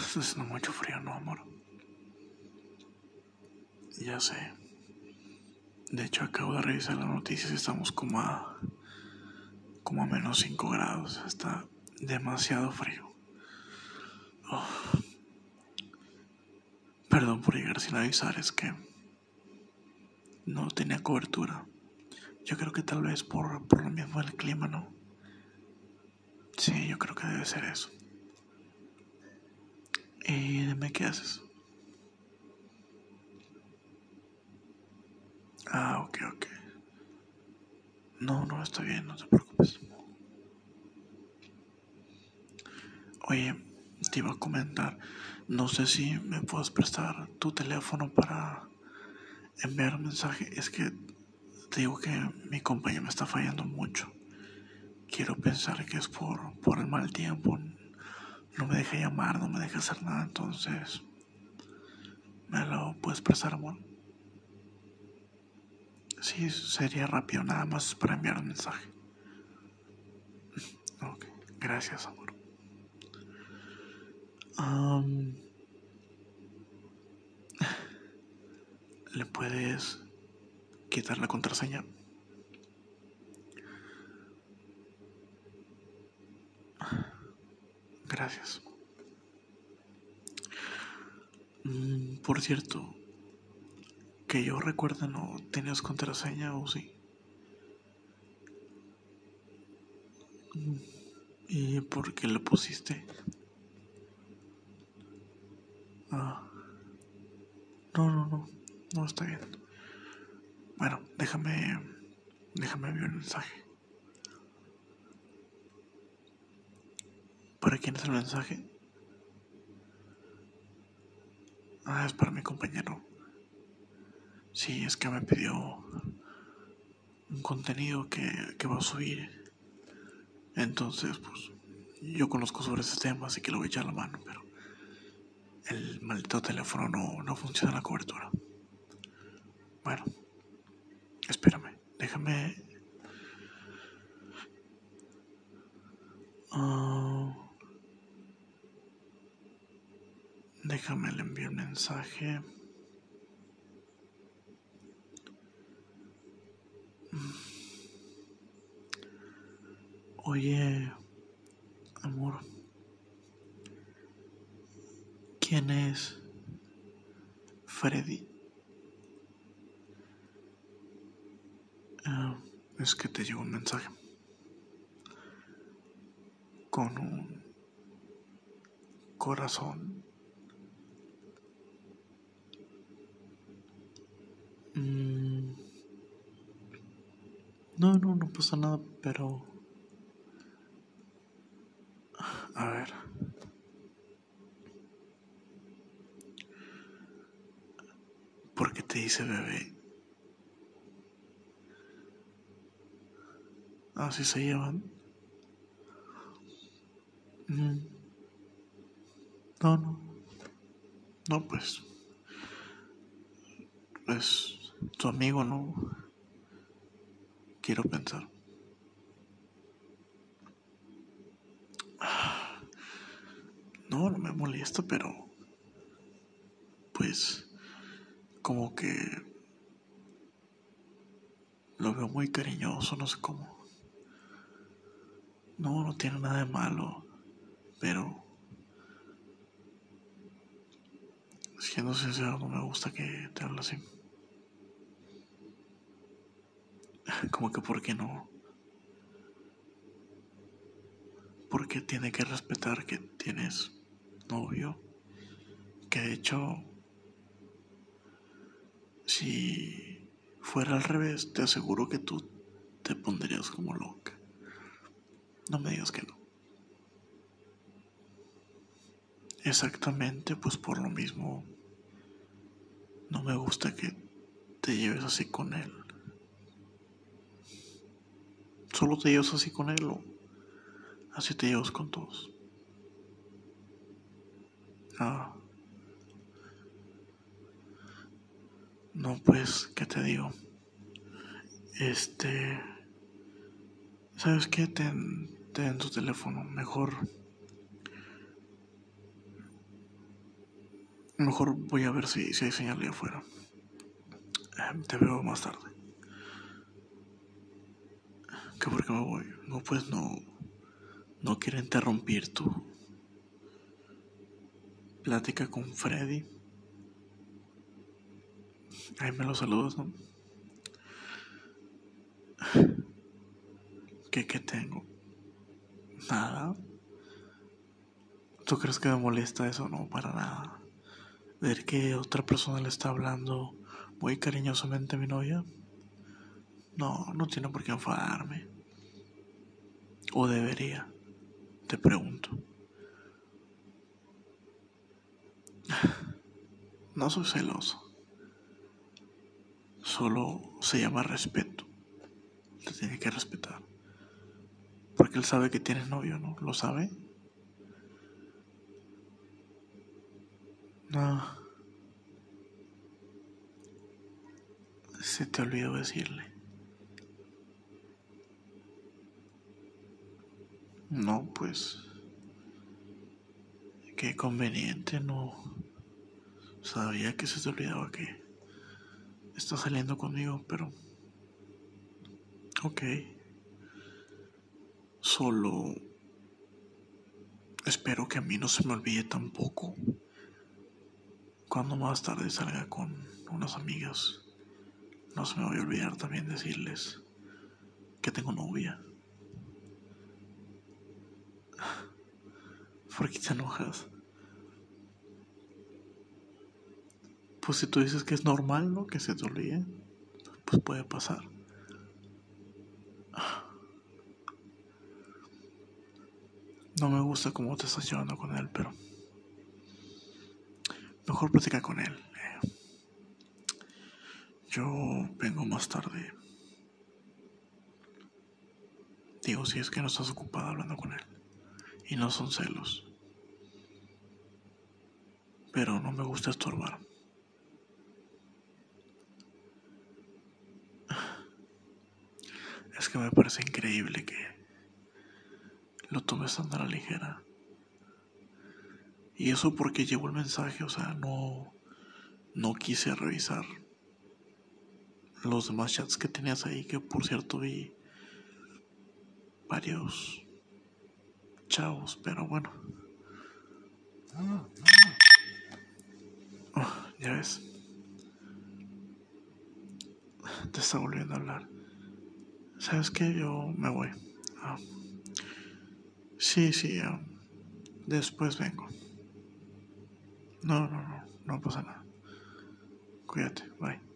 Está haciendo mucho frío, ¿no, amor? Ya sé. De hecho, acabo de revisar las noticias y estamos como a. como a menos 5 grados. Está demasiado frío. Oh. Perdón por llegar sin avisar, es que. no tenía cobertura. Yo creo que tal vez por, por lo mismo del clima, ¿no? Sí, yo creo que debe ser eso. Y dime qué haces. Ah, ok, ok. No, no, está bien, no te preocupes. Oye, te iba a comentar, no sé si me puedes prestar tu teléfono para enviar un mensaje. Es que te digo que mi compañía me está fallando mucho. Quiero pensar que es por, por el mal tiempo. No me deja llamar, no me deja hacer nada, entonces... ¿Me lo puedes prestar, amor? Sí, sería rápido, nada más para enviar un mensaje. Ok, gracias, amor. ¿Le puedes quitar la contraseña? Gracias. Mm, por cierto, que yo recuerdo no tienes contraseña o sí. Mm, ¿Y por qué le pusiste? Ah. No, no, no. No está bien. Bueno, déjame. Déjame ver el mensaje. ¿Para quién es el mensaje? Ah, es para mi compañero. Sí, es que me pidió un contenido que, que va a subir. Entonces, pues, yo conozco sobre ese tema, así que lo voy a echar la mano, pero el maldito teléfono no, no funciona la cobertura. Bueno, espérame, déjame... déjame le enviar un mensaje. Oye, amor. ¿Quién es Freddy? Ah, es que te llegó un mensaje con un corazón. No, no, no pasa nada, pero... A ver. ¿Por qué te dice bebé? Así se llevan. Mm. No, no. No, pues. Pues tu amigo, no. Quiero pensar. No, no me molesta, pero. Pues como que lo veo muy cariñoso, no sé cómo. No, no tiene nada de malo, pero siendo sincero, no me gusta que te hable así. Como que, ¿por qué no? Porque tiene que respetar que tienes novio, que de hecho si fuera al revés, te aseguro que tú te pondrías como loca. No me digas que no. Exactamente, pues por lo mismo, no me gusta que te lleves así con él. Solo te llevas así con él o así te llevas con todos. Ah. No, pues, ¿qué te digo? Este... ¿Sabes qué? Ten, ten tu teléfono. Mejor... Mejor voy a ver si, si hay señal de afuera. Em, te veo más tarde. ¿Qué por qué me voy? No, pues no. No quiero interrumpir tu plática con Freddy. Ahí me lo saludas, ¿no? ¿Qué, ¿Qué tengo? Nada. ¿Tú crees que me molesta eso? No, para nada. Ver que otra persona le está hablando muy cariñosamente a mi novia. No, no tiene por qué enfadarme. O debería. Te pregunto. No soy celoso. Solo se llama respeto. Te tiene que respetar. Porque él sabe que tienes novio, ¿no? ¿Lo sabe? No. Se te olvidó decirle. No, pues. Qué conveniente, no. Sabía que se te olvidaba que está saliendo conmigo, pero. Ok. Solo. Espero que a mí no se me olvide tampoco. Cuando más tarde salga con unas amigas, no se me voy a olvidar también decirles que tengo novia. ¿Por qué te enojas? Pues si tú dices que es normal, ¿no? Que se te olvide, pues puede pasar. No me gusta cómo te estás llevando con él, pero mejor platica con él. Yo vengo más tarde. Digo, si es que no estás ocupada hablando con él. Y no son celos. Pero no me gusta estorbar. Es que me parece increíble que lo tomes tan a la ligera. Y eso porque llevo el mensaje, o sea, no, no quise revisar los demás chats que tenías ahí, que por cierto vi varios chavos, pero bueno. Oh, ya ves. Te está volviendo a hablar. ¿Sabes qué? Yo me voy. Ah. Sí, sí, después vengo. No, no, no, no pasa nada. Cuídate, bye.